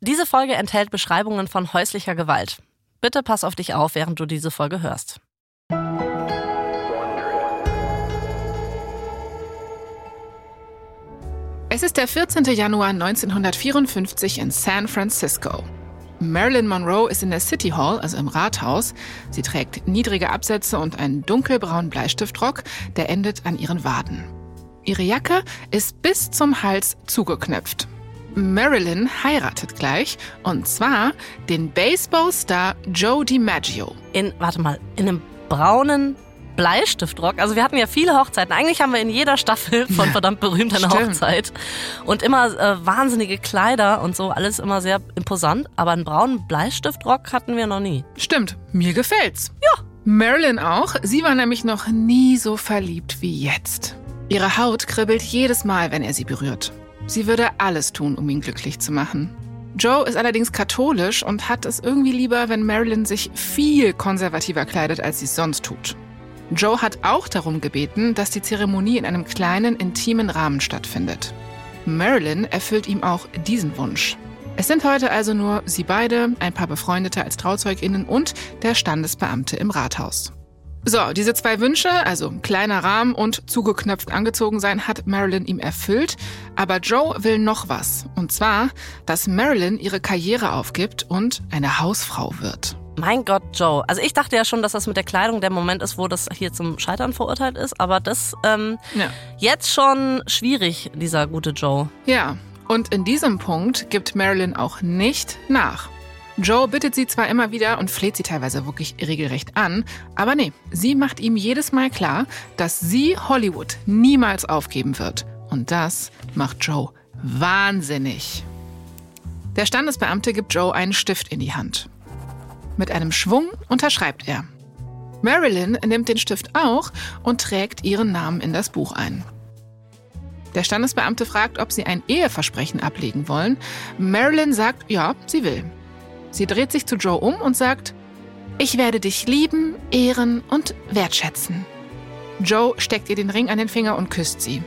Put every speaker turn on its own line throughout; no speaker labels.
Diese Folge enthält Beschreibungen von häuslicher Gewalt. Bitte pass auf dich auf, während du diese Folge hörst.
Es ist der 14. Januar 1954 in San Francisco. Marilyn Monroe ist in der City Hall, also im Rathaus. Sie trägt niedrige Absätze und einen dunkelbraunen Bleistiftrock, der endet an ihren Waden. Ihre Jacke ist bis zum Hals zugeknöpft. Marilyn heiratet gleich und zwar den Baseballstar Joe DiMaggio.
In, warte mal, in einem braunen Bleistiftrock. Also wir hatten ja viele Hochzeiten. Eigentlich haben wir in jeder Staffel von verdammt berühmt eine
Stimmt.
Hochzeit. Und immer äh, wahnsinnige Kleider und so, alles immer sehr imposant. Aber einen braunen Bleistiftrock hatten wir noch nie.
Stimmt, mir gefällt's. Ja. Marilyn auch. Sie war nämlich noch nie so verliebt wie jetzt. Ihre Haut kribbelt jedes Mal, wenn er sie berührt. Sie würde alles tun, um ihn glücklich zu machen. Joe ist allerdings katholisch und hat es irgendwie lieber, wenn Marilyn sich viel konservativer kleidet, als sie es sonst tut. Joe hat auch darum gebeten, dass die Zeremonie in einem kleinen, intimen Rahmen stattfindet. Marilyn erfüllt ihm auch diesen Wunsch. Es sind heute also nur sie beide, ein paar Befreundete als TrauzeugInnen und der Standesbeamte im Rathaus. So, diese zwei Wünsche, also kleiner Rahmen und zugeknöpft angezogen sein, hat Marilyn ihm erfüllt. Aber Joe will noch was. Und zwar, dass Marilyn ihre Karriere aufgibt und eine Hausfrau wird.
Mein Gott, Joe. Also ich dachte ja schon, dass das mit der Kleidung der Moment ist, wo das hier zum Scheitern verurteilt ist. Aber das ähm,
Ja.
jetzt schon schwierig, dieser gute Joe.
Ja, und in diesem Punkt gibt Marilyn auch nicht nach. Joe bittet sie zwar immer wieder und fleht sie teilweise wirklich regelrecht an, aber nee, sie macht ihm jedes Mal klar, dass sie Hollywood niemals aufgeben wird. Und das macht Joe wahnsinnig. Der Standesbeamte gibt Joe einen Stift in die Hand. Mit einem Schwung unterschreibt er. Marilyn nimmt den Stift auch und trägt ihren Namen in das Buch ein. Der Standesbeamte fragt, ob sie ein Eheversprechen ablegen wollen. Marilyn sagt, ja, sie will. Sie dreht sich zu Joe um und sagt, ich werde dich lieben, ehren und wertschätzen. Joe steckt ihr den Ring an den Finger und küsst sie.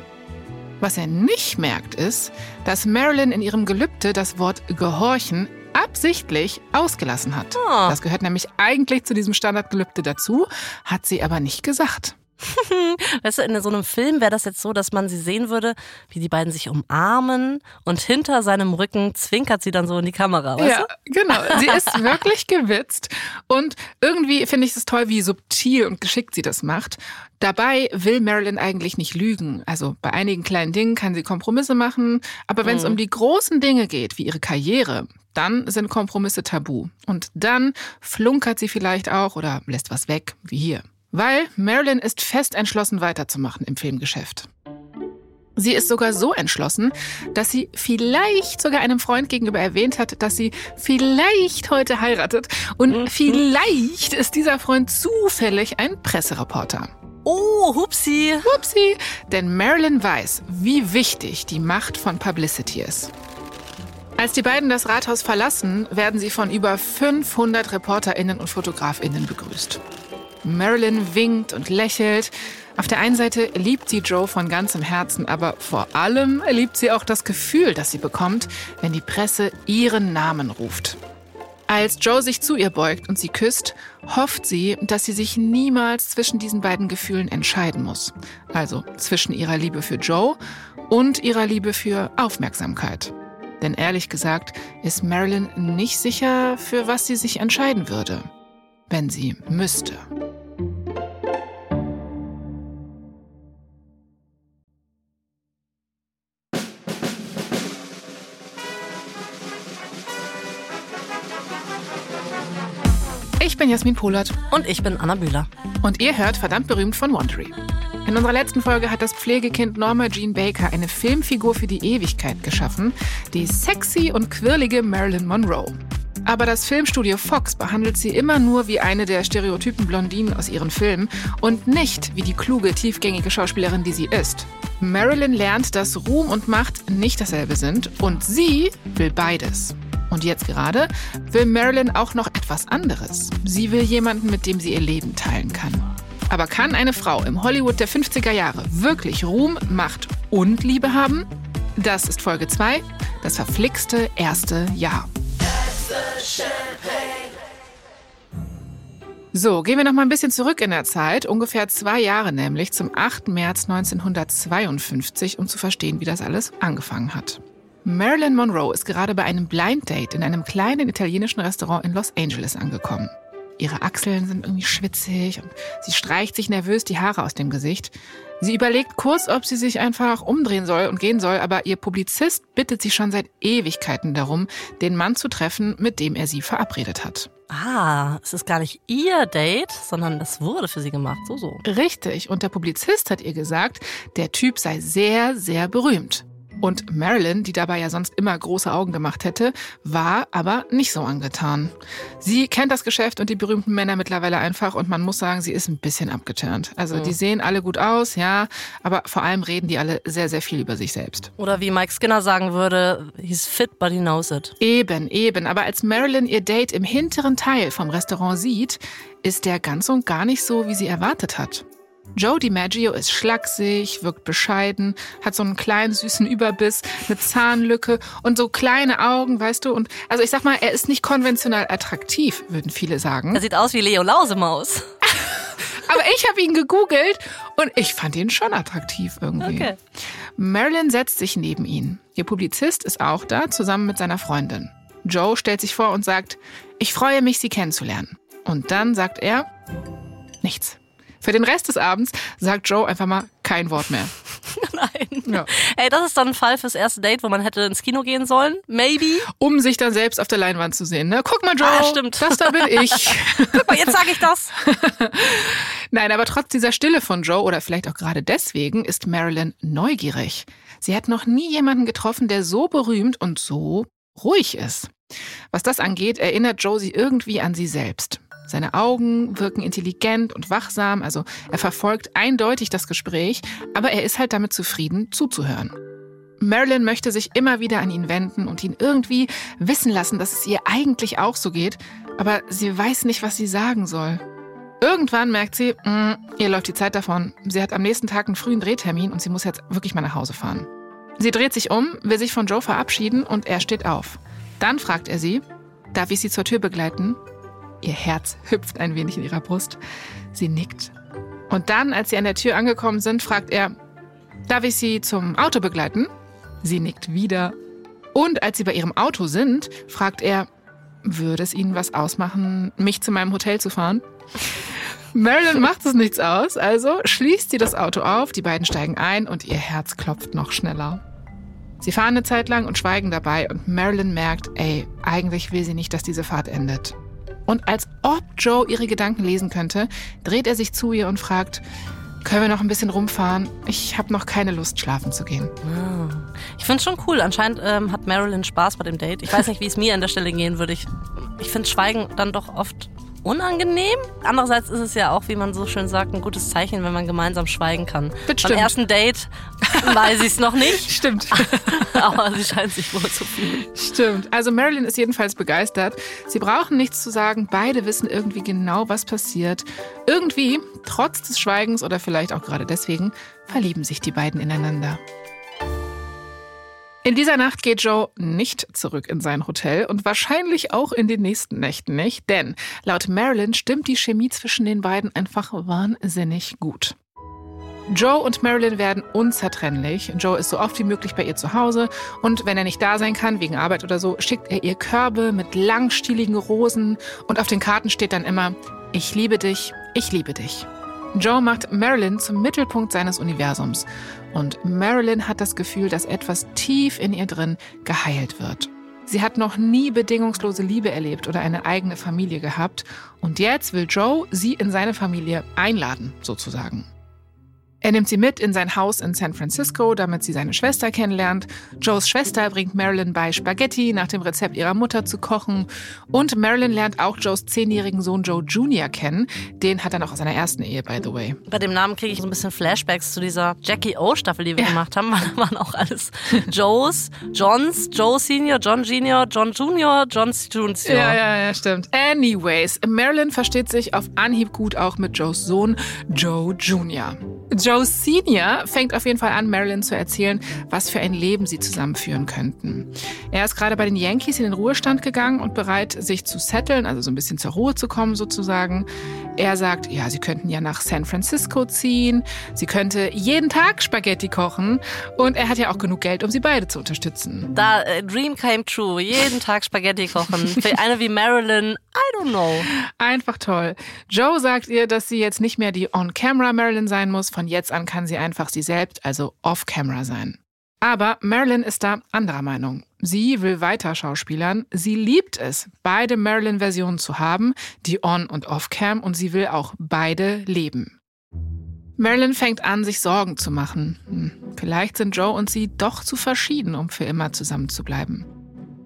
Was er nicht merkt, ist, dass Marilyn in ihrem Gelübde das Wort gehorchen absichtlich ausgelassen hat.
Ah.
Das gehört nämlich eigentlich zu diesem Standardgelübde dazu, hat sie aber nicht gesagt.
Weißt du, in so einem Film wäre das jetzt so, dass man sie sehen würde, wie die beiden sich umarmen und hinter seinem Rücken zwinkert sie dann so in die Kamera. Weißt
ja, genau. Sie ist wirklich gewitzt. Und irgendwie finde ich es toll, wie subtil und geschickt sie das macht. Dabei will Marilyn eigentlich nicht lügen. Also bei einigen kleinen Dingen kann sie Kompromisse machen. Aber wenn es um die großen Dinge geht, wie ihre Karriere, dann sind Kompromisse tabu. Und dann flunkert sie vielleicht auch oder lässt was weg, wie hier. Weil Marilyn ist fest entschlossen, weiterzumachen im Filmgeschäft. Sie ist sogar so entschlossen, dass sie vielleicht sogar einem Freund gegenüber erwähnt hat, dass sie vielleicht heute heiratet. Und vielleicht ist dieser Freund zufällig ein Pressereporter.
Oh, hupsi.
Upsi, denn Marilyn weiß, wie wichtig die Macht von Publicity ist. Als die beiden das Rathaus verlassen, werden sie von über 500 ReporterInnen und FotografInnen begrüßt. Marilyn winkt und lächelt. Auf der einen Seite liebt sie Joe von ganzem Herzen, aber vor allem liebt sie auch das Gefühl, das sie bekommt, wenn die Presse ihren Namen ruft. Als Joe sich zu ihr beugt und sie küsst, hofft sie, dass sie sich niemals zwischen diesen beiden Gefühlen entscheiden muss. Also zwischen ihrer Liebe für Joe und ihrer Liebe für Aufmerksamkeit. Denn ehrlich gesagt ist Marilyn nicht sicher, für was sie sich entscheiden würde, wenn sie müsste. Jasmin Polat
Und ich bin Anna Bühler.
und ihr hört verdammt berühmt von Wondery. In unserer letzten Folge hat das Pflegekind Norma Jean Baker eine Filmfigur für die Ewigkeit geschaffen, die sexy und quirlige Marilyn Monroe. Aber das Filmstudio Fox behandelt sie immer nur wie eine der stereotypen Blondinen aus ihren Filmen und nicht wie die kluge, tiefgängige Schauspielerin, die sie ist. Marilyn lernt, dass Ruhm und Macht nicht dasselbe sind und sie will beides. Und jetzt gerade will Marilyn auch noch etwas anderes. Sie will jemanden, mit dem sie ihr Leben teilen kann. Aber kann eine Frau im Hollywood der 50er Jahre wirklich Ruhm, Macht und Liebe haben? Das ist Folge 2, das verflixte erste Jahr. So, gehen wir noch mal ein bisschen zurück in der Zeit, ungefähr zwei Jahre nämlich, zum 8. März 1952, um zu verstehen, wie das alles angefangen hat. Marilyn Monroe ist gerade bei einem Blind Date in einem kleinen italienischen Restaurant in Los Angeles angekommen. Ihre Achseln sind irgendwie schwitzig und sie streicht sich nervös die Haare aus dem Gesicht. Sie überlegt kurz, ob sie sich einfach umdrehen soll und gehen soll, aber ihr Publizist bittet sie schon seit Ewigkeiten darum, den Mann zu treffen, mit dem er sie verabredet hat.
Ah, es ist gar nicht ihr Date, sondern das wurde für sie gemacht, so so.
Richtig, und der Publizist hat ihr gesagt, der Typ sei sehr, sehr berühmt. Und Marilyn, die dabei ja sonst immer große Augen gemacht hätte, war aber nicht so angetan. Sie kennt das Geschäft und die berühmten Männer mittlerweile einfach und man muss sagen, sie ist ein bisschen abgeturnt. Also mhm. die sehen alle gut aus, ja, aber vor allem reden die alle sehr, sehr viel über sich selbst.
Oder wie Mike Skinner sagen würde, he's fit, but he knows it.
Eben, eben. Aber als Marilyn ihr Date im hinteren Teil vom Restaurant sieht, ist der ganz und gar nicht so, wie sie erwartet hat. Joe DiMaggio ist schlaksig, wirkt bescheiden, hat so einen kleinen süßen Überbiss, eine Zahnlücke und so kleine Augen, weißt du? Und also ich sag mal, er ist nicht konventionell attraktiv, würden viele sagen.
Er sieht aus wie Leo Lausemaus.
Aber ich habe ihn gegoogelt und ich fand ihn schon attraktiv irgendwie. Okay. Marilyn setzt sich neben ihn. Ihr Publizist ist auch da, zusammen mit seiner Freundin. Joe stellt sich vor und sagt, ich freue mich, Sie kennenzulernen. Und dann sagt er, nichts. Für den Rest des Abends sagt Joe einfach mal kein Wort mehr.
Nein. Ja. Ey, das ist dann ein Fall fürs erste Date, wo man hätte ins Kino gehen sollen. Maybe.
Um sich dann selbst auf der Leinwand zu sehen. Ne? Guck mal, Joe. Ah,
stimmt.
Das da bin ich.
Guck mal, jetzt sage ich das.
Nein, aber trotz dieser Stille von Joe oder vielleicht auch gerade deswegen ist Marilyn neugierig. Sie hat noch nie jemanden getroffen, der so berühmt und so ruhig ist. Was das angeht, erinnert Joe sie irgendwie an sie selbst. Seine Augen wirken intelligent und wachsam, also er verfolgt eindeutig das Gespräch, aber er ist halt damit zufrieden, zuzuhören. Marilyn möchte sich immer wieder an ihn wenden und ihn irgendwie wissen lassen, dass es ihr eigentlich auch so geht, aber sie weiß nicht, was sie sagen soll. Irgendwann merkt sie, mh, mm, ihr läuft die Zeit davon. Sie hat am nächsten Tag einen frühen Drehtermin und sie muss jetzt wirklich mal nach Hause fahren. Sie dreht sich um, will sich von Joe verabschieden und er steht auf. Dann fragt er sie, darf ich sie zur Tür begleiten? Ihr Herz hüpft ein wenig in ihrer Brust. Sie nickt. Und dann, als sie an der Tür angekommen sind, fragt er, darf ich Sie zum Auto begleiten? Sie nickt wieder. Und als sie bei ihrem Auto sind, fragt er, würde es Ihnen was ausmachen, mich zu meinem Hotel zu fahren? Marilyn macht es nichts aus, also schließt sie das Auto auf, die beiden steigen ein und ihr Herz klopft noch schneller. Sie fahren eine Zeit lang und schweigen dabei und Marilyn merkt, ey, eigentlich will sie nicht, dass diese Fahrt endet. Und als ob Joe ihre Gedanken lesen könnte, dreht er sich zu ihr und fragt, können wir noch ein bisschen rumfahren? Ich habe noch keine Lust, schlafen zu gehen.
Ich finde es schon cool. Anscheinend ähm, hat Marilyn Spaß bei dem Date. Ich weiß nicht, wie es mir an der Stelle gehen würde. Ich, ich finde Schweigen dann doch oft unangenehm. Andererseits ist es ja auch, wie man so schön sagt, ein gutes Zeichen, wenn man gemeinsam schweigen kann.
Das
Beim ersten Date weiß ich es noch nicht.
Stimmt.
Aber sie scheint sich wohl zu fühlen.
Stimmt. Also Marilyn ist jedenfalls begeistert. Sie brauchen nichts zu sagen. Beide wissen irgendwie genau, was passiert. Irgendwie, trotz des Schweigens oder vielleicht auch gerade deswegen, verlieben sich die beiden ineinander. In dieser Nacht geht Joe nicht zurück in sein Hotel und wahrscheinlich auch in den nächsten Nächten nicht, denn laut Marilyn stimmt die Chemie zwischen den beiden einfach wahnsinnig gut. Joe und Marilyn werden unzertrennlich. Joe ist so oft wie möglich bei ihr zu Hause und wenn er nicht da sein kann, wegen Arbeit oder so, schickt er ihr Körbe mit langstieligen Rosen und auf den Karten steht dann immer, ich liebe dich, ich liebe dich. Joe macht Marilyn zum Mittelpunkt seines Universums und Marilyn hat das Gefühl, dass etwas tief in ihr drin geheilt wird. Sie hat noch nie bedingungslose Liebe erlebt oder eine eigene Familie gehabt und jetzt will Joe sie in seine Familie einladen, sozusagen. Er nimmt sie mit in sein Haus in San Francisco, damit sie seine Schwester kennenlernt. Joes Schwester bringt Marilyn bei, Spaghetti nach dem Rezept ihrer Mutter zu kochen. Und Marilyn lernt auch Joes zehnjährigen Sohn Joe Jr. kennen. Den hat er noch aus seiner ersten Ehe, by the way.
Bei dem Namen kriege ich so ein bisschen Flashbacks zu dieser Jackie O-Staffel, die wir ja. gemacht haben. Da waren auch alles Joes, Johns, Joe Senior, John Junior, John Junior, John Junior.
Ja, ja, ja, stimmt. Anyways, Marilyn versteht sich auf Anhieb gut auch mit Joes Sohn Joe Jr. Joe Senior fängt auf jeden Fall an, Marilyn zu erzählen, was für ein Leben sie zusammenführen könnten. Er ist gerade bei den Yankees in den Ruhestand gegangen und bereit, sich zu setteln, also so ein bisschen zur Ruhe zu kommen sozusagen. Er sagt, ja, sie könnten ja nach San Francisco ziehen, sie könnte jeden Tag Spaghetti kochen und er hat ja auch genug Geld, um sie beide zu unterstützen.
Da, äh, Dream came true. Jeden Tag Spaghetti kochen. Für eine wie Marilyn, I don't know.
Einfach toll. Joe sagt ihr, dass sie jetzt nicht mehr die On-Camera Marilyn sein muss. Von jetzt an kann sie einfach sie selbst, also Off-Camera sein. Aber Marilyn ist da anderer Meinung. Sie will weiter schauspielern. Sie liebt es, beide Marilyn-Versionen zu haben, die On- und Off-Cam, und sie will auch beide leben. Marilyn fängt an, sich Sorgen zu machen. Hm, vielleicht sind Joe und sie doch zu verschieden, um für immer zusammen zu bleiben.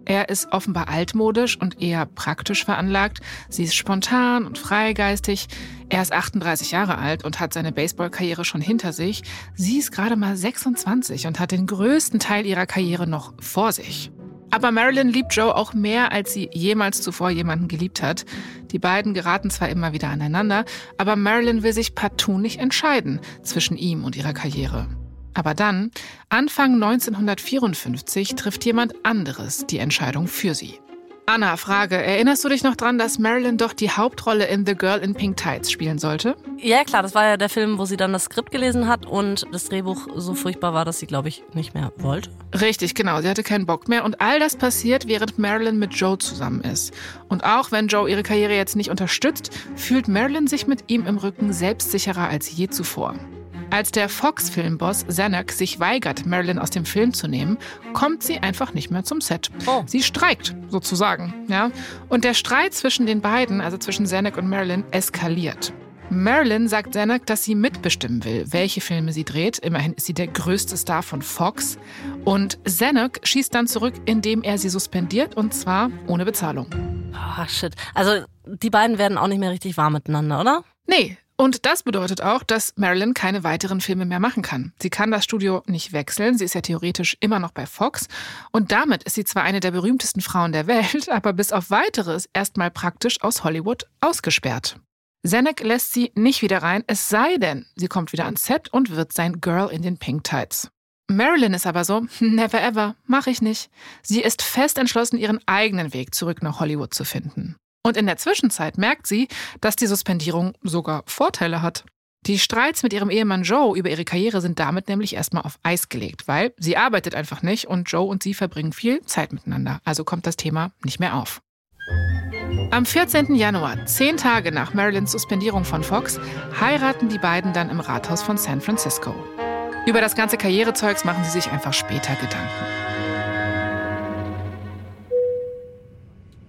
Er ist offenbar altmodisch und eher praktisch veranlagt. Sie ist spontan und freigeistig. Er ist 38 Jahre alt und hat seine Baseballkarriere schon hinter sich. Sie ist gerade mal 26 und hat den größten Teil ihrer Karriere noch vor sich. Aber Marilyn liebt Joe auch mehr, als sie jemals zuvor jemanden geliebt hat. Die beiden geraten zwar immer wieder aneinander, aber Marilyn will sich partout nicht entscheiden zwischen ihm und ihrer Karriere. Aber dann, Anfang 1954, trifft jemand anderes die Entscheidung für sie. Anna, Frage. Erinnerst du dich noch dran, dass Marilyn doch die Hauptrolle in The Girl in Pink Tights spielen sollte?
Ja, klar, das war ja der Film, wo sie dann das Skript gelesen hat und das Drehbuch so furchtbar war, dass sie, glaube ich, nicht mehr wollte.
Richtig, genau. Sie hatte keinen Bock mehr. Und all das passiert, während Marilyn mit Joe zusammen ist. Und auch wenn Joe ihre Karriere jetzt nicht unterstützt, fühlt Marilyn sich mit ihm im Rücken selbstsicherer als je zuvor. Als der Fox-Filmboss Zanuck sich weigert, Marilyn aus dem Film zu nehmen, kommt sie einfach nicht mehr zum Set.
Oh.
Sie streikt, sozusagen. Ja? Und der Streit zwischen den beiden, also zwischen Zanuck und Marilyn, eskaliert. Marilyn sagt Zanuck, dass sie mitbestimmen will, welche Filme sie dreht. Immerhin ist sie der größte Star von Fox. Und Zanuck schießt dann zurück, indem er sie suspendiert und zwar ohne Bezahlung.
Oh, shit. Also, die beiden werden auch nicht mehr richtig warm miteinander, oder?
Nee, und das bedeutet auch, dass Marilyn keine weiteren Filme mehr machen kann. Sie kann das Studio nicht wechseln. Sie ist ja theoretisch immer noch bei Fox. Und damit ist sie zwar eine der berühmtesten Frauen der Welt, aber bis auf weiteres erstmal praktisch aus Hollywood ausgesperrt. Zanuck lässt sie nicht wieder rein, es sei denn, sie kommt wieder ans Set und wird sein Girl in den Pink Tights. Marilyn ist aber so, never ever, mach ich nicht. Sie ist fest entschlossen, ihren eigenen Weg zurück nach Hollywood zu finden. Und in der Zwischenzeit merkt sie, dass die Suspendierung sogar Vorteile hat. Die Streits mit ihrem Ehemann Joe über ihre Karriere sind damit nämlich erstmal auf Eis gelegt, weil sie arbeitet einfach nicht und Joe und sie verbringen viel Zeit miteinander. Also kommt das Thema nicht mehr auf. Am 14. Januar, zehn Tage nach Marilyns Suspendierung von Fox, heiraten die beiden dann im Rathaus von San Francisco. Über das ganze Karrierezeugs machen sie sich einfach später Gedanken.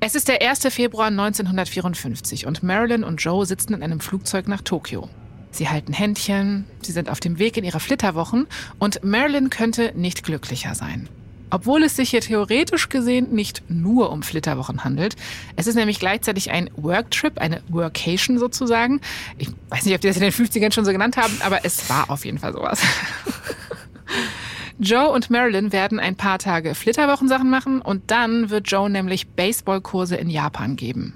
Es ist der 1. Februar 1954 und Marilyn und Joe sitzen in einem Flugzeug nach Tokio. Sie halten Händchen, sie sind auf dem Weg in ihre Flitterwochen und Marilyn könnte nicht glücklicher sein. Obwohl es sich hier theoretisch gesehen nicht nur um Flitterwochen handelt. Es ist nämlich gleichzeitig ein Worktrip, eine Workation sozusagen. Ich weiß nicht, ob die das in den 50ern schon so genannt haben, aber es war auf jeden Fall sowas. Joe und Marilyn werden ein paar Tage Flitterwochensachen machen und dann wird Joe nämlich Baseballkurse in Japan geben.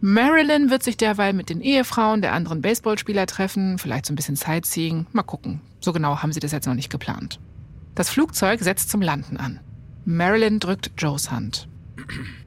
Marilyn wird sich derweil mit den Ehefrauen der anderen Baseballspieler treffen, vielleicht so ein bisschen Sightseeing. Mal gucken. So genau haben sie das jetzt noch nicht geplant. Das Flugzeug setzt zum Landen an. Marilyn drückt Joes Hand.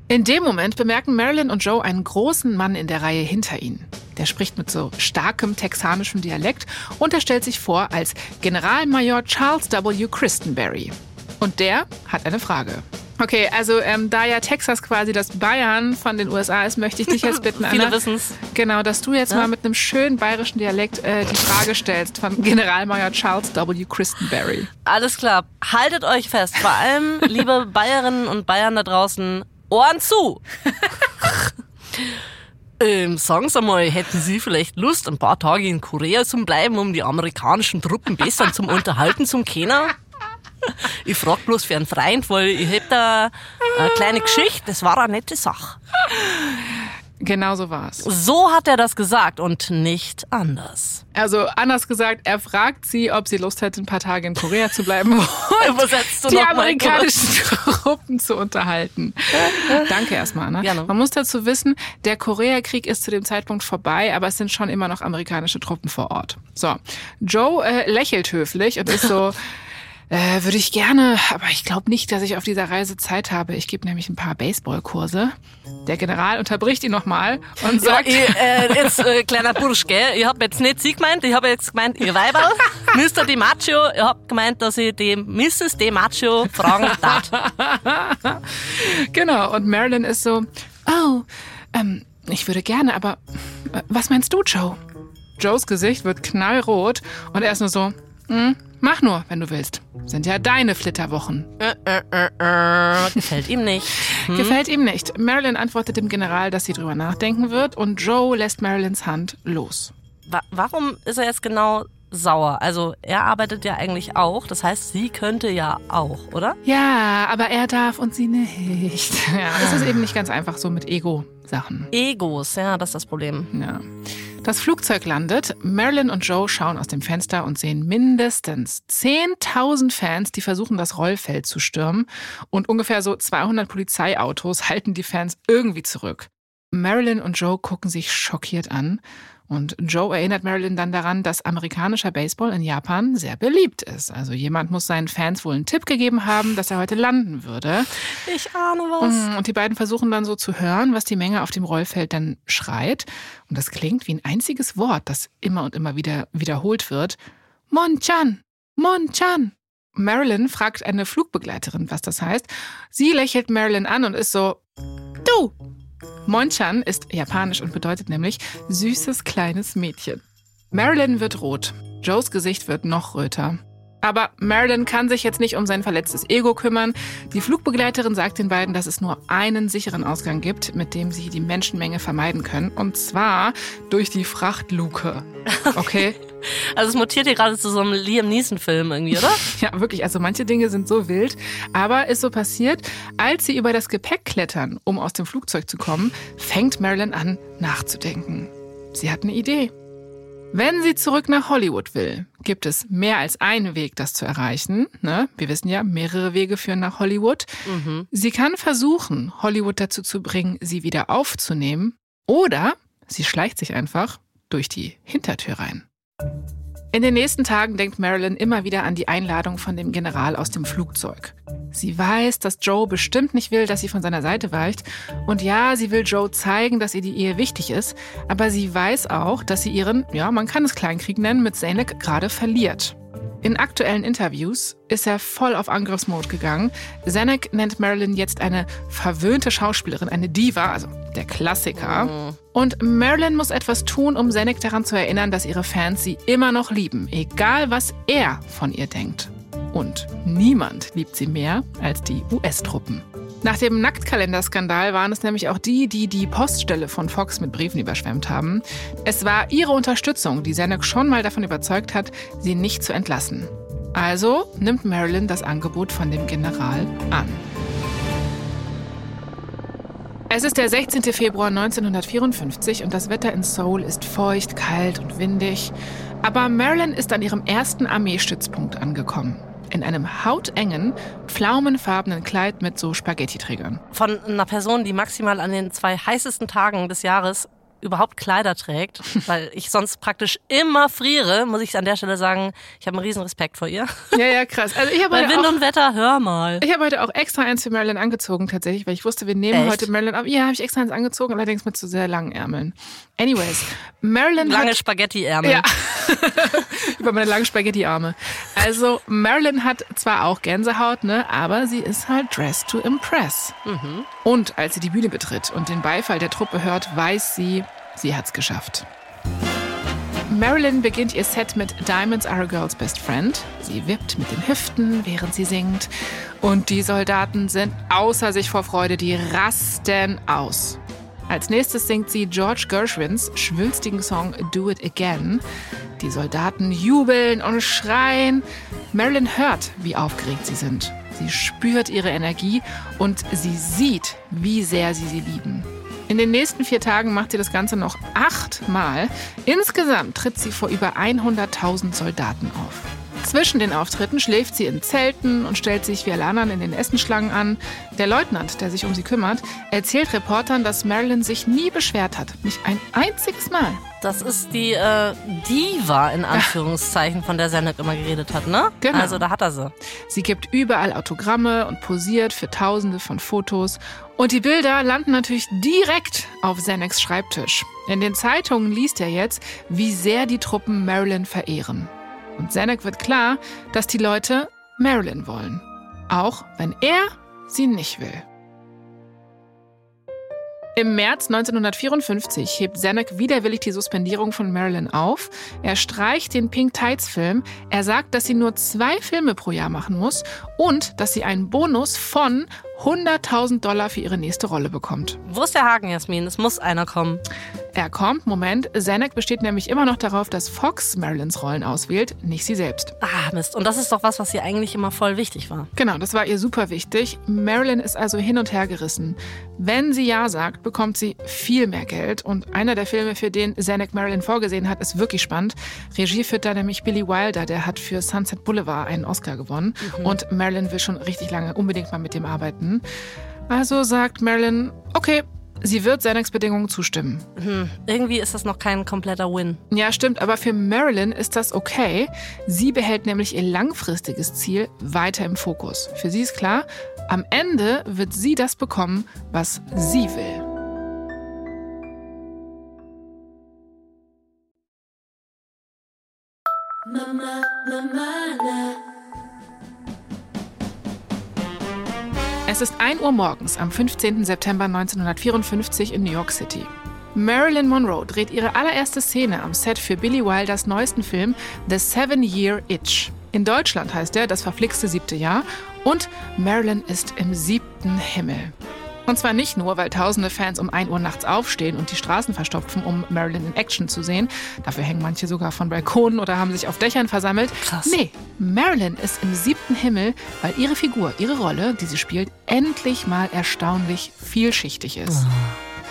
In dem Moment bemerken Marilyn und Joe einen großen Mann in der Reihe hinter ihnen. Der spricht mit so starkem texanischem Dialekt und er stellt sich vor als Generalmajor Charles W. Christenberry. Und der hat eine Frage. Okay, also ähm, da ja Texas quasi das Bayern von den USA ist, möchte ich dich jetzt bitten, Anna,
wissen's.
genau, dass du jetzt
Ja?
mal mit einem schönen bayerischen Dialekt äh, die Frage stellst von Generalmajor Charles W. Christenberry.
Alles klar. Haltet euch fest. Vor allem, liebe Bayerinnen und Bayern da draußen, Ohren zu. ähm, sagen Sie mal, hätten Sie vielleicht Lust, ein paar Tage in Korea zu bleiben, um die amerikanischen Truppen besser zum Unterhalten zu kennen? Ich frag bloß für einen Freund, weil ich hätte eine kleine Geschichte, das war eine nette Sache.
Genau so war's.
So hat er das gesagt und nicht anders.
Also anders gesagt, er fragt sie, ob sie Lust hätte, ein paar Tage in Korea zu bleiben und die amerikanischen Truppen zu unterhalten. Danke erstmal, Anna.
Gerne.
Man muss dazu wissen, der Koreakrieg ist zu dem Zeitpunkt vorbei, aber es sind schon immer noch amerikanische Truppen vor Ort. So, Joe äh, lächelt höflich und ist so, äh, würde ich gerne, aber ich glaube nicht, dass ich auf dieser Reise Zeit habe. Ich gebe nämlich ein paar Baseballkurse. Der General unterbricht ihn nochmal und
Ja,
sagt,
ich, äh, jetzt, äh, kleiner Bursch, gell? Ich habe jetzt nicht sie gemeint, ich habe jetzt gemeint, ihr Weiberl, Mr. Di Macho, ich hab gemeint, dass ich die Mrs. Di Macho fragen darf.
Genau, und Marilyn ist so, oh, ähm, ich würde gerne, aber äh, was meinst du, Joe? Joes Gesicht wird knallrot und er ist nur so, hm, mach nur, wenn du willst. Sind ja deine Flitterwochen.
Äh, äh, äh, äh, gefällt ihm nicht. Hm?
Gefällt ihm nicht. Marilyn antwortet dem General, dass sie drüber nachdenken wird und Joe lässt Marilyns Hand los.
Wa warum ist er jetzt genau sauer? Also er arbeitet ja eigentlich auch, das heißt, sie könnte ja auch, oder?
Ja, aber er darf und sie nicht. Ja, das ist eben nicht ganz einfach so mit Ego-Sachen.
Egos, ja, das ist das Problem.
Ja. Das Flugzeug landet. Marilyn und Joe schauen aus dem Fenster und sehen mindestens 10.000 Fans, die versuchen, das Rollfeld zu stürmen. Und ungefähr so 200 Polizeiautos halten die Fans irgendwie zurück. Marilyn und Joe gucken sich schockiert an. Und Joe erinnert Marilyn dann daran, dass amerikanischer Baseball in Japan sehr beliebt ist. Also jemand muss seinen Fans wohl einen Tipp gegeben haben, dass er heute landen würde.
Ich ahne was.
Und die beiden versuchen dann so zu hören, was die Menge auf dem Rollfeld dann schreit. Und das klingt wie ein einziges Wort, das immer und immer wieder wiederholt wird. Monchan, Monchan. Marilyn fragt eine Flugbegleiterin, was das heißt. Sie lächelt Marilyn an und ist so, du. Monchan ist japanisch und bedeutet nämlich süßes kleines Mädchen. Marilyn wird rot. Joes Gesicht wird noch röter. Aber Marilyn kann sich jetzt nicht um sein verletztes Ego kümmern. Die Flugbegleiterin sagt den beiden, dass es nur einen sicheren Ausgang gibt, mit dem sie die Menschenmenge vermeiden können. Und zwar durch die Frachtluke. Okay?
Also es mutiert hier gerade zu so einem Liam Neeson-Film irgendwie, oder?
Ja, wirklich. Also manche Dinge sind so wild. Aber ist so passiert, als sie über das Gepäck klettern, um aus dem Flugzeug zu kommen, fängt Marilyn an nachzudenken. Sie hat eine Idee. Wenn sie zurück nach Hollywood will, gibt es mehr als einen Weg, das zu erreichen. Ne? Wir wissen ja, mehrere Wege führen nach Hollywood.
Mhm.
Sie kann versuchen, Hollywood dazu zu bringen, sie wieder aufzunehmen. Oder sie schleicht sich einfach durch die Hintertür rein. In den nächsten Tagen denkt Marilyn immer wieder an die Einladung von dem General aus dem Flugzeug. Sie weiß, dass Joe bestimmt nicht will, dass sie von seiner Seite weicht. Und ja, sie will Joe zeigen, dass ihr die Ehe wichtig ist. Aber sie weiß auch, dass sie ihren, ja, man kann es Kleinkrieg nennen, mit Zanuck gerade verliert. In aktuellen Interviews ist er voll auf Angriffsmode gegangen. Zanuck nennt Marilyn jetzt eine verwöhnte Schauspielerin, eine Diva, also der Klassiker. Und Marilyn muss etwas tun, um Zanuck daran zu erinnern, dass ihre Fans sie immer noch lieben, egal was er von ihr denkt. Und niemand liebt sie mehr als die US-Truppen. Nach dem Nacktkalenderskandal waren es nämlich auch die, die die Poststelle von Fox mit Briefen überschwemmt haben. Es war ihre Unterstützung, die Zanuck schon mal davon überzeugt hat, sie nicht zu entlassen. Also nimmt Marilyn das Angebot von dem General an. Es ist der 16. Februar 1954 und das Wetter in Seoul ist feucht, kalt und windig. Aber Marilyn ist an ihrem ersten Armeestützpunkt angekommen. In einem hautengen, pflaumenfarbenen Kleid mit so Spaghetti-Trägern.
Von einer Person, die maximal an den zwei heißesten Tagen des Jahres überhaupt Kleider trägt, weil ich sonst praktisch immer friere, muss ich an der Stelle sagen, ich habe einen riesen Respekt vor ihr.
Ja, ja, krass. Also ich habe
Wind
auch-
und Wetter, hör mal.
ich habe heute auch extra eins für Marilyn angezogen, tatsächlich, weil ich wusste, wir nehmen
Echt?
heute Marilyn ab. Ja, habe ich extra eins angezogen, allerdings mit so sehr langen Ärmeln. Anyways, Marilyn
Lange Spaghetti-Ärmel.
Ja. über meine langen Spaghetti-Arme. Also Marilyn hat zwar auch Gänsehaut, ne, aber sie ist halt dressed to impress. Und als sie die Bühne betritt und den Beifall der Truppe hört, weiß sie, sie hat's geschafft. Marilyn beginnt ihr Set mit Diamonds Are a Girl's Best Friend. Sie wippt mit den Hüften, während sie singt. Und die Soldaten sind außer sich vor Freude, die rasten aus. Als nächstes singt sie George Gershwins schwülstigen Song Do It Again. Die Soldaten jubeln und schreien. Marilyn hört, wie aufgeregt sie sind. Sie spürt ihre Energie und sie sieht, wie sehr sie sie lieben. In den nächsten vier Tagen macht sie das Ganze noch achtmal. Insgesamt tritt sie vor über 100.000 Soldaten auf. Zwischen den Auftritten schläft sie in Zelten und stellt sich wie alle anderen in den Essenschlangen an. Der Leutnant, der sich um sie kümmert, erzählt Reportern, dass Marilyn sich nie beschwert hat. Nicht ein einziges Mal.
Das ist die äh, Diva, in Anführungszeichen, von der Zanuck immer geredet hat, ne?
Genau.
Also da hat er sie.
Sie gibt überall Autogramme und posiert für tausende von Fotos. Und die Bilder landen natürlich direkt auf Xanax Schreibtisch. In den Zeitungen liest er jetzt, wie sehr die Truppen Marilyn verehren. Und Zanuck wird klar, dass die Leute Marilyn wollen. Auch wenn er sie nicht will. Im März 1954 hebt Zanuck widerwillig die Suspendierung von Marilyn auf. Er streicht den Pink Tides Film. Er sagt, dass sie nur zwei Filme pro Jahr machen muss und dass sie einen Bonus von 100.000 Dollar für ihre nächste Rolle bekommt.
Wo ist der Haken, Jasmin? Es muss einer kommen.
Er kommt, Moment. Zanuck besteht nämlich immer noch darauf, dass Fox Marilyns Rollen auswählt, nicht sie selbst.
Ah, Mist. Und das ist doch was, was ihr eigentlich immer voll wichtig war.
Genau, das war ihr super wichtig. Marilyn ist also hin und her gerissen. Wenn sie Ja sagt, bekommt sie viel mehr Geld. Und einer der Filme, für den Zanuck Marilyn vorgesehen hat, ist wirklich spannend. Regie führt da nämlich Billy Wilder, der hat für Sunset Boulevard einen Oscar gewonnen. Und Marilyn will schon richtig lange unbedingt mal mit dem arbeiten. Also sagt Marilyn, okay, sie wird Xanax Bedingungen zustimmen.
Hm, irgendwie ist das noch kein kompletter Win.
Ja, stimmt, aber für Marilyn ist das okay. Sie behält nämlich ihr langfristiges Ziel weiter im Fokus. Für sie ist klar, am Ende wird sie das bekommen, was sie will. Es ist 1 Uhr morgens am 15. September 1954 in New York City. Marilyn Monroe dreht ihre allererste Szene am Set für Billy Wilders neuesten Film The Seven Year Itch. In Deutschland heißt er Das verflixte siebte Jahr und Marilyn ist im siebten Himmel. Und zwar nicht nur, weil tausende Fans um 1 Uhr nachts aufstehen und die Straßen verstopfen, um Marilyn in Action zu sehen. Dafür hängen manche sogar von Balkonen oder haben sich auf Dächern versammelt.
Krass.
Nee, Marilyn ist im siebten Himmel, weil ihre Figur, ihre Rolle, die sie spielt, endlich mal erstaunlich vielschichtig ist.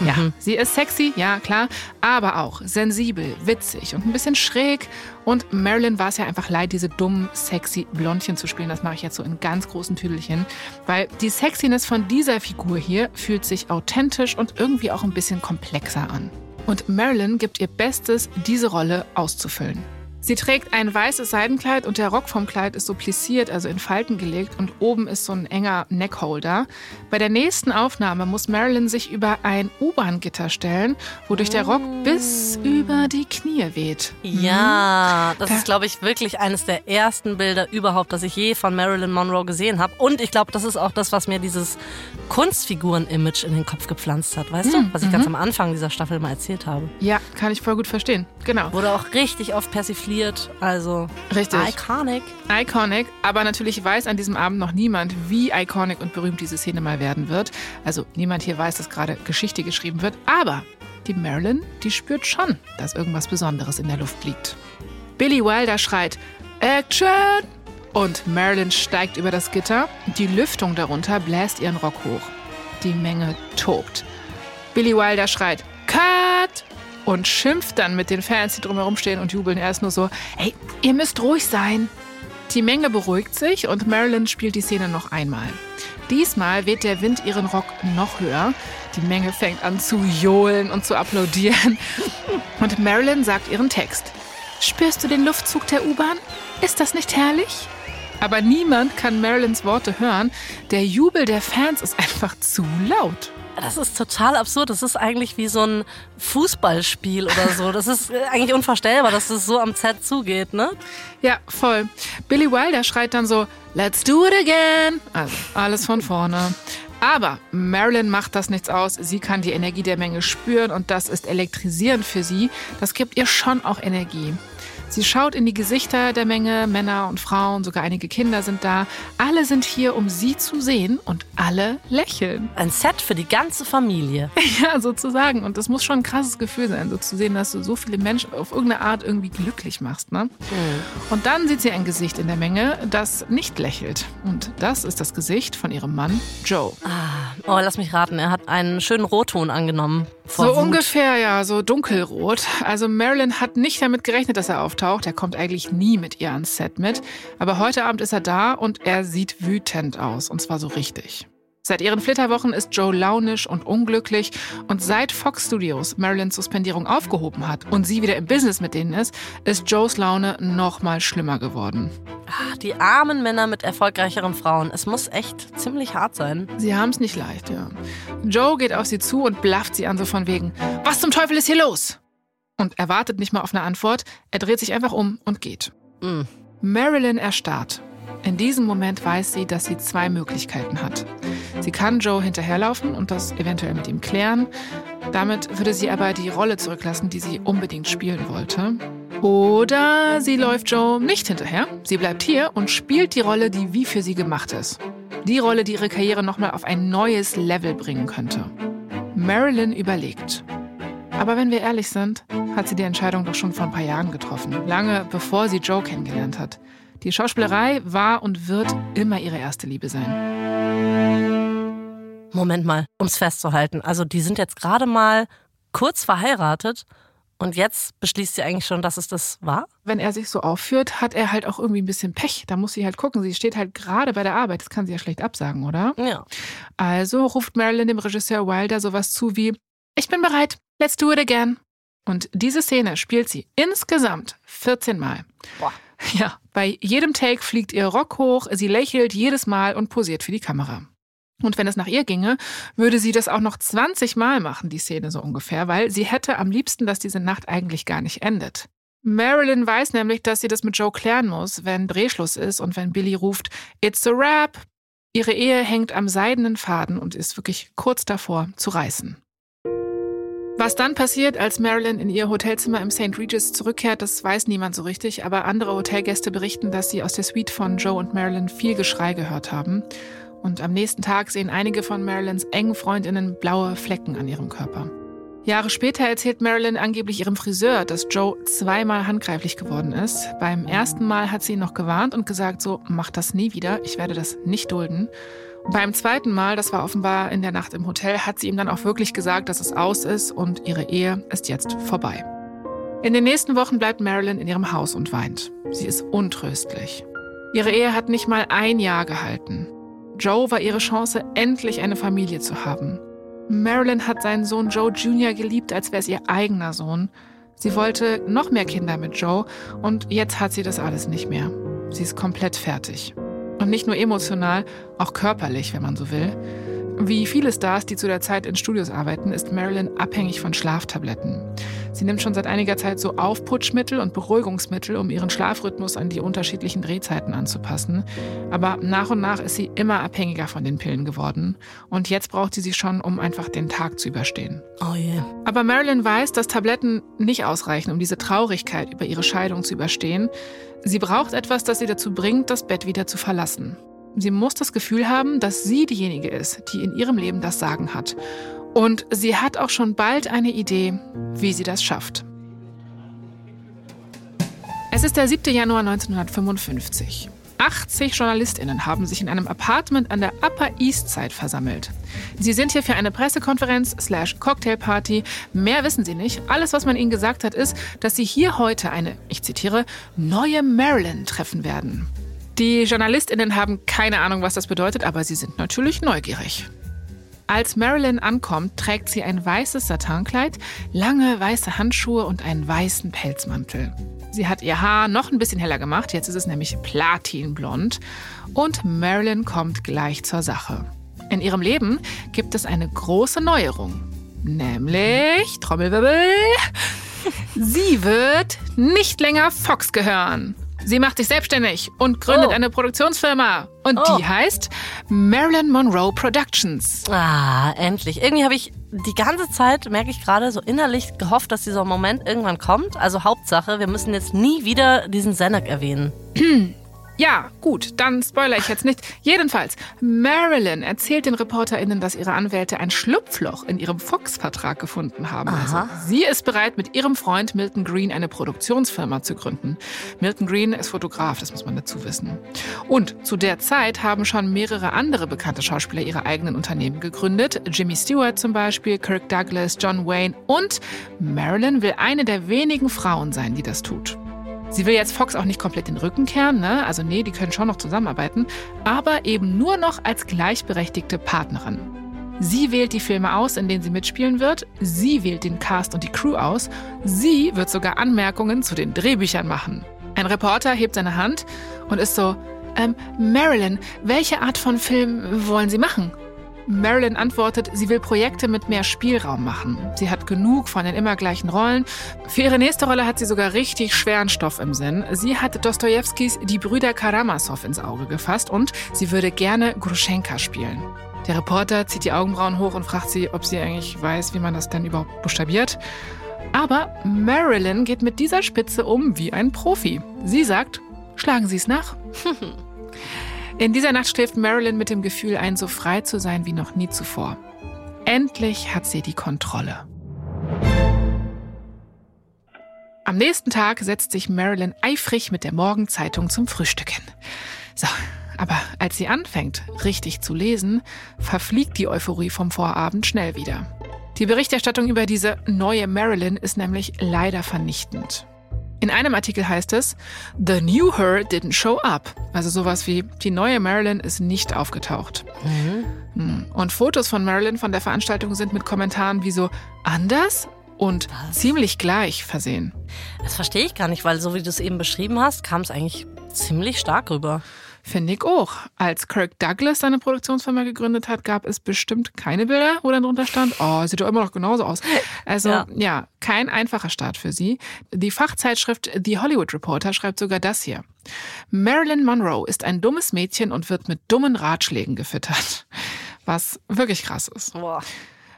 Ja, sie ist sexy, ja klar, aber auch sensibel, witzig und ein bisschen schräg. Und Marilyn war es ja einfach leid, diese dummen, sexy Blondchen zu spielen. Das mache ich jetzt so in ganz großen Tüdelchen. Weil die Sexiness von dieser Figur hier fühlt sich authentisch und irgendwie auch ein bisschen komplexer an. Und Marilyn gibt ihr Bestes, diese Rolle auszufüllen. Sie trägt ein weißes Seidenkleid und der Rock vom Kleid ist so plissiert, also in Falten gelegt und oben ist so ein enger Neckholder. Bei der nächsten Aufnahme muss Marilyn sich über ein U-Bahn-Gitter stellen, wodurch der Rock bis über die Knie weht.
Ja, das
Da-
ist, glaube ich, wirklich eines der ersten Bilder überhaupt, das ich je von Marilyn Monroe gesehen habe. Und ich glaube, das ist auch das, was mir dieses Kunstfiguren-Image in den Kopf gepflanzt hat. Weißt du, was ich ganz am Anfang dieser Staffel mal erzählt habe.
Ja, kann ich voll gut verstehen. Genau.
Wurde auch richtig oft persifliert. Also
Richtig.
iconic.
Iconic, aber natürlich weiß an diesem Abend noch niemand, wie iconic und berühmt diese Szene mal werden wird. Also niemand hier weiß, dass gerade Geschichte geschrieben wird, aber die Marilyn, die spürt schon, dass irgendwas Besonderes in der Luft liegt. Billy Wilder schreit Action! Und Marilyn steigt über das Gitter. Die Lüftung darunter bläst ihren Rock hoch. Die Menge tobt. Billy Wilder schreit! Und schimpft dann mit den Fans, die drumherum stehen und jubeln. Er ist nur so, hey, ihr müsst ruhig sein. Die Menge beruhigt sich und Marilyn spielt die Szene noch einmal. Diesmal weht der Wind ihren Rock noch höher. Die Menge fängt an zu johlen und zu applaudieren. Und Marilyn sagt ihren Text. Spürst du den Luftzug der U-Bahn? Ist das nicht herrlich? Aber niemand kann Marilyns Worte hören. Der Jubel der Fans ist einfach zu laut.
Das ist total absurd. Das ist eigentlich wie so ein Fußballspiel oder so. Das ist äh, eigentlich unvorstellbar, dass es so am Set zugeht, ne?
Ja, voll. Billy Wilder schreit dann so, Let's do it again. Also alles von vorne. Aber Marilyn macht das nichts aus. Sie kann die Energie der Menge spüren und das ist elektrisierend für sie. Das gibt ihr schon auch Energie. Sie schaut in die Gesichter der Menge, Männer und Frauen, sogar einige Kinder sind da. Alle sind hier, um sie zu sehen und alle lächeln.
Ein Set für die ganze Familie.
Ja, sozusagen. Und das muss schon ein krasses Gefühl sein, so zu sehen, dass du so viele Menschen auf irgendeine Art irgendwie glücklich machst. Ne? Und dann sieht sie ein Gesicht in der Menge, das nicht lächelt. Und das ist das Gesicht von ihrem Mann Joe.
Oh, lass mich raten, er hat einen schönen Rotton angenommen.
So Wut. ungefähr, ja, so dunkelrot. Also Marilyn hat nicht damit gerechnet, dass er auftaucht. Er kommt eigentlich nie mit ihr ans Set mit. Aber heute Abend ist er da und er sieht wütend aus. Und zwar so richtig. Seit ihren Flitterwochen ist Joe launisch und unglücklich und seit Fox Studios Marilyns Suspendierung aufgehoben hat und sie wieder im Business mit denen ist, ist Joes Laune noch mal schlimmer geworden.
Ach, die armen Männer mit erfolgreicheren Frauen. Es muss echt ziemlich hart sein.
Sie haben es nicht leicht, ja. Joe geht auf sie zu und blafft sie an so von wegen, was zum Teufel ist hier los? Und er wartet nicht mal auf eine Antwort, er dreht sich einfach um und geht. Mm. Marilyn erstarrt. In diesem Moment weiß sie, dass sie zwei Möglichkeiten hat. Sie kann Joe hinterherlaufen und das eventuell mit ihm klären. Damit würde sie aber die Rolle zurücklassen, die sie unbedingt spielen wollte. Oder sie läuft Joe nicht hinterher. Sie bleibt hier und spielt die Rolle, die wie für sie gemacht ist. Die Rolle, die ihre Karriere nochmal auf ein neues Level bringen könnte. Marilyn überlegt. Aber wenn wir ehrlich sind, hat sie die Entscheidung doch schon vor ein paar Jahren getroffen. Lange bevor sie Joe kennengelernt hat. Die Schauspielerei war und wird immer ihre erste Liebe sein.
Moment mal, um es festzuhalten. Also die sind jetzt gerade mal kurz verheiratet und jetzt beschließt sie eigentlich schon, dass es das war?
Wenn er sich so aufführt, hat er halt auch irgendwie ein bisschen Pech. Da muss sie halt gucken. Sie steht halt gerade bei der Arbeit. Das kann sie ja schlecht absagen, oder?
Ja.
Also ruft Marilyn dem Regisseur Wilder sowas zu wie: Ich bin bereit, let's do it again. Und diese Szene spielt sie insgesamt 14 Mal. Boah. Ja, bei jedem Take fliegt ihr Rock hoch, sie lächelt jedes Mal und posiert für die Kamera. Und wenn es nach ihr ginge, würde sie das auch noch 20 Mal machen, die Szene so ungefähr, weil sie hätte am liebsten, dass diese Nacht eigentlich gar nicht endet. Marilyn weiß nämlich, dass sie das mit Joe klären muss, wenn Drehschluss ist und wenn Billy ruft, It's a wrap. Ihre Ehe hängt am seidenen Faden und ist wirklich kurz davor zu reißen. Was dann passiert, als Marilyn in ihr Hotelzimmer im St. Regis zurückkehrt, das weiß niemand so richtig, aber andere Hotelgäste berichten, dass sie aus der Suite von Joe und Marilyn viel Geschrei gehört haben. Und am nächsten Tag sehen einige von Marilyns engen Freundinnen blaue Flecken an ihrem Körper. Jahre später erzählt Marilyn angeblich ihrem Friseur, dass Joe zweimal handgreiflich geworden ist. Beim ersten Mal hat sie ihn noch gewarnt und gesagt, so, mach das nie wieder, ich werde das nicht dulden. Beim zweiten Mal, das war offenbar in der Nacht im Hotel, hat sie ihm dann auch wirklich gesagt, dass es aus ist und ihre Ehe ist jetzt vorbei. In den nächsten Wochen bleibt Marilyn in ihrem Haus und weint. Sie ist untröstlich. Ihre Ehe hat nicht mal ein Jahr gehalten. Joe war ihre Chance, endlich eine Familie zu haben. Marilyn hat seinen Sohn Joe Jr. geliebt, als wäre es ihr eigener Sohn. Sie wollte noch mehr Kinder mit Joe und jetzt hat sie das alles nicht mehr. Sie ist komplett fertig. Und nicht nur emotional, auch körperlich, wenn man so will. Wie viele Stars, die zu der Zeit in Studios arbeiten, ist Marilyn abhängig von Schlaftabletten. Sie nimmt schon seit einiger Zeit so Aufputschmittel und Beruhigungsmittel, um ihren Schlafrhythmus an die unterschiedlichen Drehzeiten anzupassen. Aber nach und nach ist sie immer abhängiger von den Pillen geworden. Und jetzt braucht sie sie schon, um einfach den Tag zu überstehen.
Oh yeah.
Aber Marilyn weiß, dass Tabletten nicht ausreichen, um diese Traurigkeit über ihre Scheidung zu überstehen. Sie braucht etwas, das sie dazu bringt, das Bett wieder zu verlassen. Sie muss das Gefühl haben, dass sie diejenige ist, die in ihrem Leben das Sagen hat. Und sie hat auch schon bald eine Idee, wie sie das schafft. Es ist der 7. Januar 1955. 80 JournalistInnen haben sich in einem Apartment an der Upper East Side versammelt. Sie sind hier für eine Pressekonferenz slash Cocktailparty. Mehr wissen sie nicht. Alles, was man ihnen gesagt hat, ist, dass sie hier heute eine, ich zitiere, neue Marilyn treffen werden. Die JournalistInnen haben keine Ahnung, was das bedeutet, aber sie sind natürlich neugierig. Als Marilyn ankommt, trägt sie ein weißes Satinkleid, lange weiße Handschuhe und einen weißen Pelzmantel. Sie hat ihr Haar noch ein bisschen heller gemacht, jetzt ist es nämlich platinblond. Und Marilyn kommt gleich zur Sache. In ihrem Leben gibt es eine große Neuerung. Nämlich, Trommelwirbel, sie wird nicht länger Fox gehören. Sie macht sich selbstständig und gründet oh. eine Produktionsfirma. Und oh. die heißt Marilyn Monroe Productions.
Ah, endlich. Irgendwie habe ich die ganze Zeit, merke ich gerade, so innerlich gehofft, dass dieser Moment irgendwann kommt. Also Hauptsache, wir müssen jetzt nie wieder diesen Zenek erwähnen.
Ja, gut, dann spoiler ich jetzt nicht. Jedenfalls, Marilyn erzählt den ReporterInnen, dass ihre Anwälte ein Schlupfloch in ihrem Fox-Vertrag gefunden haben. Also, sie ist bereit, mit ihrem Freund Milton Green eine Produktionsfirma zu gründen. Milton Green ist Fotograf, das muss man dazu wissen. Und zu der Zeit haben schon mehrere andere bekannte Schauspieler ihre eigenen Unternehmen gegründet. Jimmy Stewart zum Beispiel, Kirk Douglas, John Wayne und Marilyn will eine der wenigen Frauen sein, die das tut. Sie will jetzt Fox auch nicht komplett den Rücken kehren, ne? also nee, die können schon noch zusammenarbeiten, aber eben nur noch als gleichberechtigte Partnerin. Sie wählt die Filme aus, in denen sie mitspielen wird. Sie wählt den Cast und die Crew aus. Sie wird sogar Anmerkungen zu den Drehbüchern machen. Ein Reporter hebt seine Hand und ist so, ähm, Marilyn, welche Art von Film wollen Sie machen? Marilyn antwortet, sie will Projekte mit mehr Spielraum machen. Sie hat genug von den immer gleichen Rollen. Für ihre nächste Rolle hat sie sogar richtig schweren Stoff im Sinn. Sie hat Dostojewskis Die Brüder Karamasow ins Auge gefasst und sie würde gerne Gruschenka spielen. Der Reporter zieht die Augenbrauen hoch und fragt sie, ob sie eigentlich weiß, wie man das denn überhaupt buchstabiert. Aber Marilyn geht mit dieser Spitze um wie ein Profi. Sie sagt, schlagen Sie es nach. In dieser Nacht schläft Marilyn mit dem Gefühl ein, so frei zu sein wie noch nie zuvor. Endlich hat sie die Kontrolle. Am nächsten Tag setzt sich Marilyn eifrig mit der Morgenzeitung zum Frühstück hin. So, aber als sie anfängt, richtig zu lesen, verfliegt die Euphorie vom Vorabend schnell wieder. Die Berichterstattung über diese neue Marilyn ist nämlich leider vernichtend. In einem Artikel heißt es, The new her didn't show up. Also sowas wie, die neue Marilyn ist nicht aufgetaucht. Mhm. Und Fotos von Marilyn von der Veranstaltung sind mit Kommentaren wie so anders und Was? ziemlich gleich versehen.
Das verstehe ich gar nicht, weil so wie du es eben beschrieben hast, kam es eigentlich ziemlich stark rüber.
Finde ich auch. Als Kirk Douglas seine Produktionsfirma gegründet hat, gab es bestimmt keine Bilder, wo dann drunter stand, oh, sieht doch immer noch genauso aus. Also ja. ja, kein einfacher Start für sie. Die Fachzeitschrift The Hollywood Reporter schreibt sogar das hier. Marilyn Monroe ist ein dummes Mädchen und wird mit dummen Ratschlägen gefüttert. Was wirklich krass ist. Boah.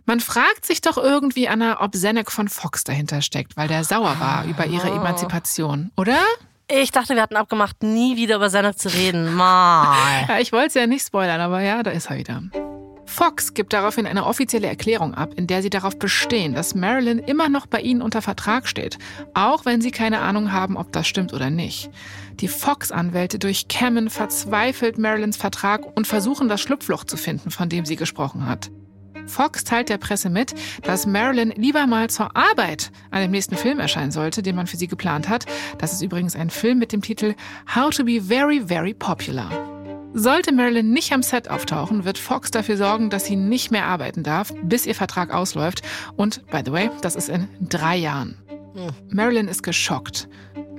Man fragt sich doch irgendwie, Anna, ob Zenek von Fox dahinter steckt, weil der sauer war über ihre oh. Emanzipation, oder?
Ich dachte, wir hatten abgemacht, nie wieder über Sendung zu reden. Mal.
ja, ich wollte es ja nicht spoilern, aber ja, da ist er wieder. Fox gibt daraufhin eine offizielle Erklärung ab, in der sie darauf bestehen, dass Marilyn immer noch bei ihnen unter Vertrag steht, auch wenn sie keine Ahnung haben, ob das stimmt oder nicht. Die Fox-Anwälte durchkämmen verzweifelt Marilyns Vertrag und versuchen das Schlupfloch zu finden, von dem sie gesprochen hat. Fox teilt der Presse mit, dass Marilyn lieber mal zur Arbeit an dem nächsten Film erscheinen sollte, den man für sie geplant hat. Das ist übrigens ein Film mit dem Titel How to be very, very popular. Sollte Marilyn nicht am Set auftauchen, wird Fox dafür sorgen, dass sie nicht mehr arbeiten darf, bis ihr Vertrag ausläuft. Und, by the way, das ist in drei Jahren. Marilyn ist geschockt.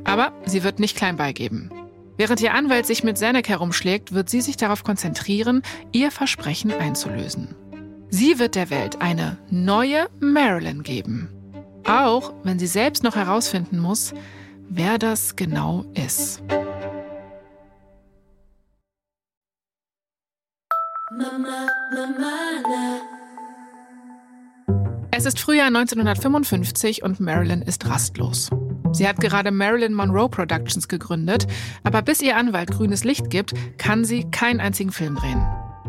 Aber sie wird nicht klein beigeben. Während ihr Anwalt sich mit Zanuck herumschlägt, wird sie sich darauf konzentrieren, ihr Versprechen einzulösen. Sie wird der Welt eine neue Marilyn geben. Auch wenn sie selbst noch herausfinden muss, wer das genau ist. Es ist Frühjahr 1955 und Marilyn ist rastlos. Sie hat gerade Marilyn Monroe Productions gegründet, aber bis ihr Anwalt grünes Licht gibt, kann sie keinen einzigen Film drehen.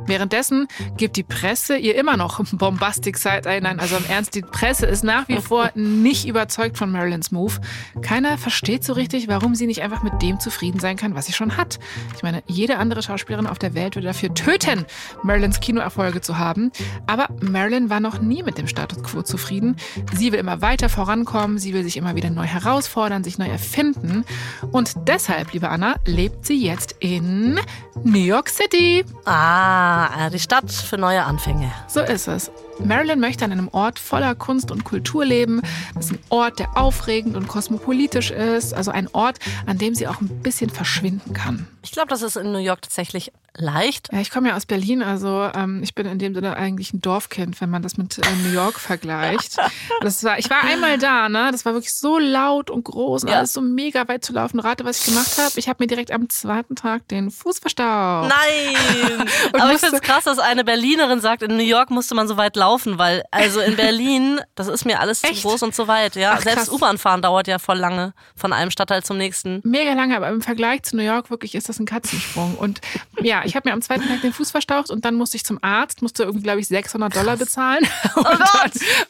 Währenddessen gibt die Presse ihr immer noch Bombastic Side ein. Also im Ernst, die Presse ist nach wie vor nicht überzeugt von Marilyns Move. Keiner versteht so richtig, warum sie nicht einfach mit dem zufrieden sein kann, was sie schon hat. Ich meine, jede andere Schauspielerin auf der Welt würde dafür töten, Marilyns Kinoerfolge zu haben. Aber Marilyn war noch nie mit dem Status quo zufrieden. Sie will immer weiter vorankommen, sie will sich immer wieder neu herausfordern, sich neu erfinden. Und deshalb, liebe Anna, lebt sie jetzt in New York City.
Ah. Ah, die Stadt für neue Anfänge.
So ist es. Marilyn möchte an einem Ort voller Kunst und Kultur leben. Das ist ein Ort, der aufregend und kosmopolitisch ist. Also ein Ort, an dem sie auch ein bisschen verschwinden kann.
Ich glaube, das ist in New York tatsächlich leicht.
Ja, ich komme ja aus Berlin, also ähm, ich bin in dem Sinne eigentlich ein Dorfkind, wenn man das mit äh, New York vergleicht. Das war, ich war einmal da, ne? Das war wirklich so laut und groß und ja. alles so mega weit zu laufen. Rate, was ich gemacht habe. Ich habe mir direkt am zweiten Tag den Fuß verstaucht.
Nein! Aber ich finde es krass, dass eine Berlinerin sagt, in New York musste man so weit laufen laufen, weil also in Berlin, das ist mir alles
Echt?
zu groß und zu weit. Ja,
Ach,
selbst. U-Bahn fahren dauert ja voll lange von einem Stadtteil zum nächsten.
Mega lange, aber im Vergleich zu New York wirklich ist das ein Katzensprung. Und ja, ich habe mir am zweiten Tag den Fuß verstaucht und dann musste ich zum Arzt, musste irgendwie, glaube ich, 600 Dollar bezahlen. Und,
Gott.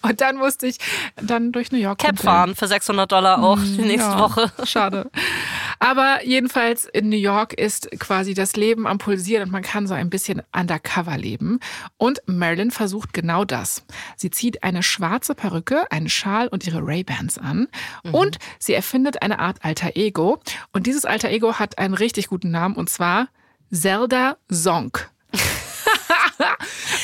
dann, und dann musste ich dann durch New York
Cap fahren für 600 Dollar auch die nächste
Ja,
Woche.
Schade. Aber jedenfalls in New York ist quasi das Leben am Pulsieren und man kann so ein bisschen undercover leben. Und Marilyn versucht genau das. Sie zieht eine schwarze Perücke, einen Schal und ihre Ray-Bans an und sie erfindet eine Art Alter Ego. Und dieses Alter Ego hat einen richtig guten Namen und zwar Zelda Zonk.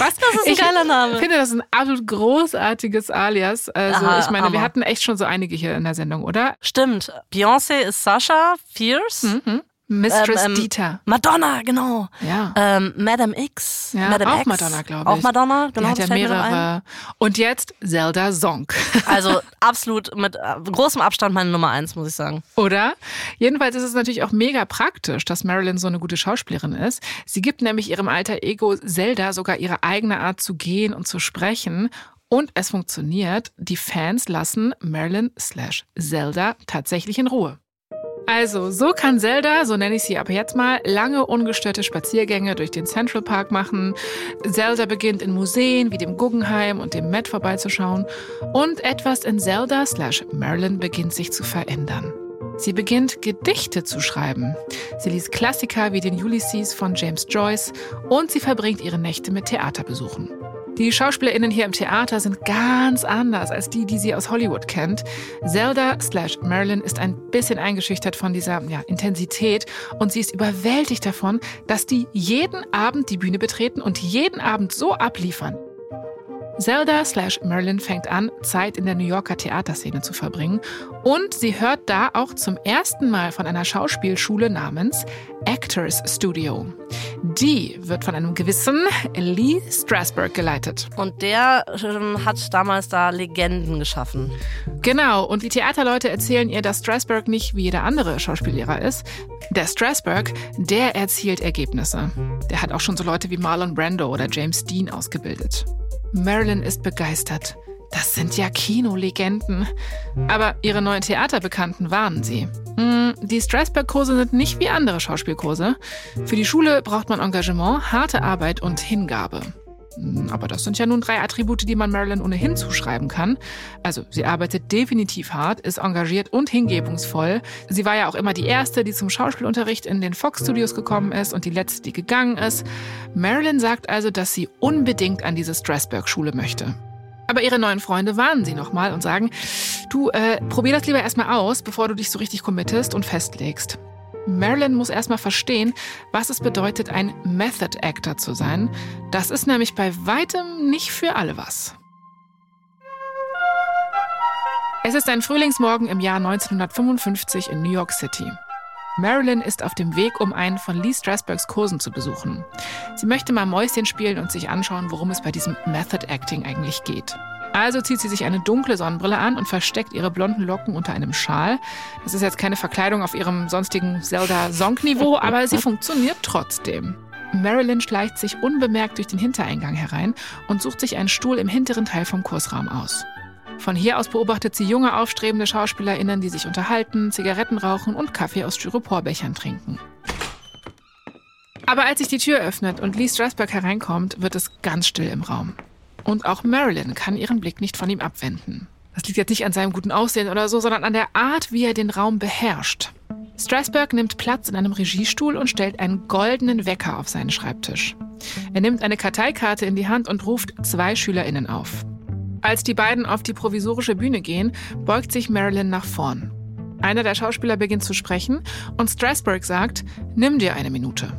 Was?
Das ist ein geiler Name.
Ich finde, das ist ein absolut großartiges Alias. Also,
Aha,
ich meine, wir
Hammer.
hatten echt schon so einige hier in der Sendung, oder?
Stimmt. Beyoncé ist Sascha Fierce.
Mhm. Mistress
Ähm, ähm,
Dieter.
Madonna, genau.
Ja.
Ähm, Madame X.
Ja,
Madame
auch
X.
Madonna, glaube ich.
Auch Madonna, genau.
Die hat ja mehrere. Und jetzt Zelda Zonk.
Also absolut mit äh, großem Abstand meine Nummer eins, muss ich sagen.
Oder? Jedenfalls ist es natürlich auch mega praktisch, dass Marilyn so eine gute Schauspielerin ist. Sie gibt nämlich ihrem alter Ego Zelda sogar ihre eigene Art zu gehen und zu sprechen. Und es funktioniert. Die Fans lassen Marilyn slash Zelda tatsächlich in Ruhe. Also, so kann Zelda, so nenne ich sie ab jetzt mal, lange ungestörte Spaziergänge durch den Central Park machen. Zelda beginnt in Museen wie dem Guggenheim und dem Met vorbeizuschauen. Und etwas in Zelda slash Marilyn beginnt sich zu verändern. Sie beginnt Gedichte zu schreiben. Sie liest Klassiker wie den Ulysses von James Joyce und sie verbringt ihre Nächte mit Theaterbesuchen. Die SchauspielerInnen hier im Theater sind ganz anders als die, die sie aus Hollywood kennt. Zelda slash Marilyn ist ein bisschen eingeschüchtert von dieser ja, Intensität und sie ist überwältigt davon, dass die jeden Abend die Bühne betreten und jeden Abend so abliefern. Zelda slash Marilyn fängt an, Zeit in der New Yorker Theaterszene zu verbringen und sie hört da auch zum ersten Mal von einer Schauspielschule namens Actors Studio. Die wird von einem gewissen Lee Strasberg geleitet.
Und der ähm, hat damals da Legenden geschaffen.
Genau, und die Theaterleute erzählen ihr, dass Strasberg nicht wie jeder andere Schauspiellehrer ist. Der Strasberg, der erzielt Ergebnisse. Der hat auch schon so Leute wie Marlon Brando oder James Dean ausgebildet. Marilyn ist begeistert. Das sind ja Kinolegenden. Aber ihre neuen Theaterbekannten warnen sie. Hm, Die Strasberg-Kurse sind nicht wie andere Schauspielkurse. Für die Schule braucht man Engagement, harte Arbeit und Hingabe. Hm, Aber das sind ja nun drei Attribute, die man Marilyn ohnehin zuschreiben kann. Also sie arbeitet definitiv hart, ist engagiert und hingebungsvoll. Sie war ja auch immer die Erste, die zum Schauspielunterricht in den Fox Studios gekommen ist und die Letzte, die gegangen ist. Marilyn sagt also, dass sie unbedingt an diese Strasberg-Schule möchte. Aber ihre neuen Freunde warnen sie nochmal und sagen, du, äh, probier das lieber erstmal aus, bevor du dich so richtig committest und festlegst. Marilyn muss erstmal verstehen, was es bedeutet, ein Method Actor zu sein. Das ist nämlich bei weitem nicht für alle was. Es ist ein Frühlingsmorgen im Jahr 1955 in New York City. Marilyn ist auf dem Weg, um einen von Lee Strasbergs Kursen zu besuchen. Sie möchte mal Mäuschen spielen und sich anschauen, worum es bei diesem Method Acting eigentlich geht. Also zieht sie sich eine dunkle Sonnenbrille an und versteckt ihre blonden Locken unter einem Schal. Das ist jetzt keine Verkleidung auf ihrem sonstigen Zelda-Song-Niveau, aber sie funktioniert trotzdem. Marilyn schleicht sich unbemerkt durch den Hintereingang herein und sucht sich einen Stuhl im hinteren Teil vom Kursraum aus. Von hier aus beobachtet sie junge, aufstrebende SchauspielerInnen, die sich unterhalten, Zigaretten rauchen und Kaffee aus Styroporbechern trinken. Aber als sich die Tür öffnet und Lee Strasberg hereinkommt, wird es ganz still im Raum. Und auch Marilyn kann ihren Blick nicht von ihm abwenden. Das liegt jetzt nicht an seinem guten Aussehen oder so, sondern an der Art, wie er den Raum beherrscht. Strasberg nimmt Platz in einem Regiestuhl und stellt einen goldenen Wecker auf seinen Schreibtisch. Er nimmt eine Karteikarte in die Hand und ruft zwei SchülerInnen auf. Als die beiden auf die provisorische Bühne gehen, beugt sich Marilyn nach vorn. Einer der Schauspieler beginnt zu sprechen und Strasberg sagt, nimm dir eine Minute.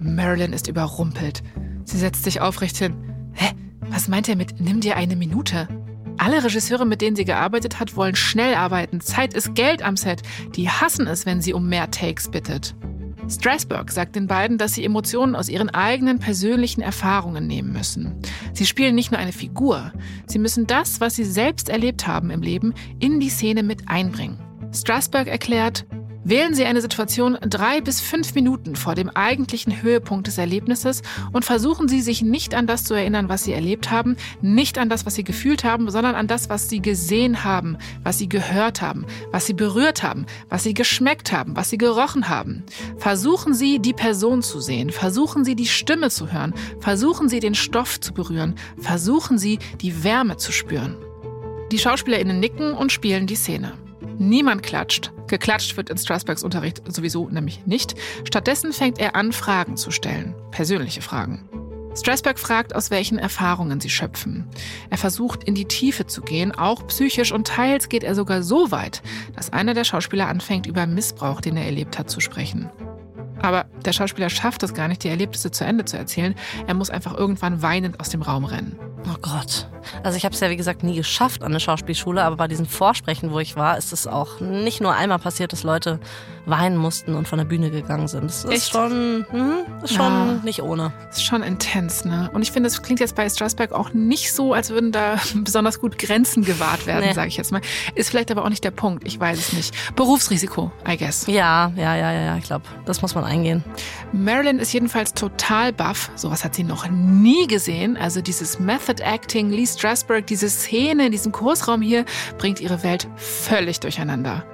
Marilyn ist überrumpelt. Sie setzt sich aufrecht hin. Hä? Was meint er mit nimm dir eine Minute? Alle Regisseure, mit denen sie gearbeitet hat, wollen schnell arbeiten. Zeit ist Geld am Set. Die hassen es, wenn sie um mehr Takes bittet. Strasberg sagt den beiden, dass sie Emotionen aus ihren eigenen persönlichen Erfahrungen nehmen müssen. Sie spielen nicht nur eine Figur, sie müssen das, was sie selbst erlebt haben im Leben, in die Szene mit einbringen. Strasberg erklärt, Wählen Sie eine Situation drei bis fünf Minuten vor dem eigentlichen Höhepunkt des Erlebnisses und versuchen Sie, sich nicht an das zu erinnern, was Sie erlebt haben, nicht an das, was Sie gefühlt haben, sondern an das, was Sie gesehen haben, was Sie gehört haben, was Sie berührt haben, was Sie geschmeckt haben, was Sie gerochen haben. Versuchen Sie, die Person zu sehen, versuchen Sie, die Stimme zu hören, versuchen Sie, den Stoff zu berühren, versuchen Sie, die Wärme zu spüren. Die SchauspielerInnen nicken und spielen die Szene. Niemand klatscht. Geklatscht wird in Strasbergs Unterricht sowieso nämlich nicht. Stattdessen fängt er an, Fragen zu stellen. Persönliche Fragen. Strasberg fragt, aus welchen Erfahrungen sie schöpfen. Er versucht, in die Tiefe zu gehen, auch psychisch, und teils geht er sogar so weit, dass einer der Schauspieler anfängt, über Missbrauch, den er erlebt hat, zu sprechen. Aber der Schauspieler schafft es gar nicht, die Erlebnisse zu Ende zu erzählen. Er muss einfach irgendwann weinend aus dem Raum rennen.
Oh Gott. Also ich habe es ja wie gesagt nie geschafft an der Schauspielschule, aber bei diesen Vorsprechen, wo ich war, ist es auch nicht nur einmal passiert, dass Leute weinen mussten und von der Bühne gegangen sind. Das ist
Echt?
schon, hm, ist schon
Ja.
nicht ohne.
Das ist schon intens, ne? Und ich finde, es klingt jetzt bei Strasberg auch nicht so, als würden da besonders gut Grenzen gewahrt werden,
Nee.
sage ich jetzt mal. Ist vielleicht aber auch nicht der Punkt. Ich weiß es nicht. Berufsrisiko, I guess.
Ja, ja, ja, ja, ja, ich glaube, das muss man eingehen.
Marilyn ist jedenfalls total baff. Sowas hat sie noch nie gesehen. Also dieses Method Acting, Lee Strasberg, diese Szene in diesem Kursraum hier bringt ihre Welt völlig durcheinander.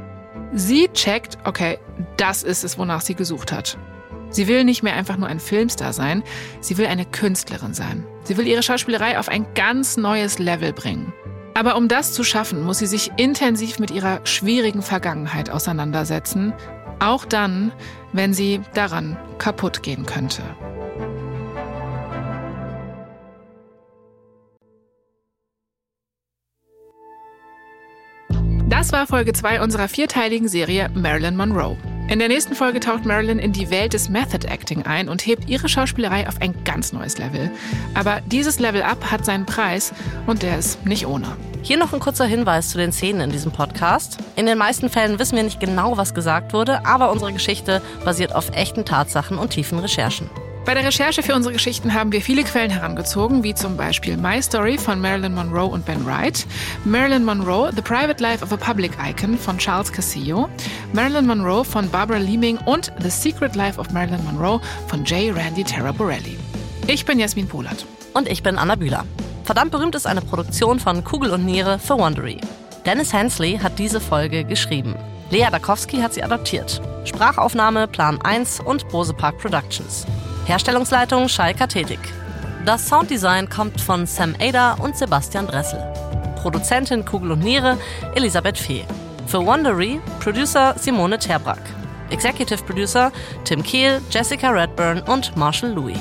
Sie checkt, okay, das ist es, wonach sie gesucht hat. Sie will nicht mehr einfach nur ein Filmstar sein, sie will eine Künstlerin sein. Sie will ihre Schauspielerei auf ein ganz neues Level bringen. Aber um das zu schaffen, muss sie sich intensiv mit ihrer schwierigen Vergangenheit auseinandersetzen, auch dann, wenn sie daran kaputt gehen könnte. Das war Folge 2 unserer vierteiligen Serie Marilyn Monroe. In der nächsten Folge taucht Marilyn in die Welt des Method Acting ein und hebt ihre Schauspielerei auf ein ganz neues Level. Aber dieses Level Up hat seinen Preis und der ist nicht ohne.
Hier noch ein kurzer Hinweis zu den Szenen in diesem Podcast. In den meisten Fällen wissen wir nicht genau, was gesagt wurde, aber unsere Geschichte basiert auf echten Tatsachen und tiefen Recherchen.
Bei der Recherche für unsere Geschichten haben wir viele Quellen herangezogen, wie zum Beispiel My Story von Marilyn Monroe und Ben Wright, Marilyn Monroe, The Private Life of a Public Icon von Charles Castillo, Marilyn Monroe von Barbara Leeming und The Secret Life of Marilyn Monroe von J. Randy Terra Borelli. Ich bin Jasmin Polat.
Und ich bin Anna Bühler. Verdammt berühmt ist eine Produktion von Kugel und Niere für Wondery. Dennis Hensley hat diese Folge geschrieben. Lea Dakowski hat sie adaptiert. Sprachaufnahme Plan 1 und Bose Park Productions. Herstellungsleitung Shai Kathetik. Das Sounddesign kommt von Sam Ada und Sebastian Dressel. Produzentin Kugel und Niere Elisabeth Fee. Für Wondery Producer Simone Terbrack. Executive Producer Tim Kehl, Jessica Redburn und Marshall Louis.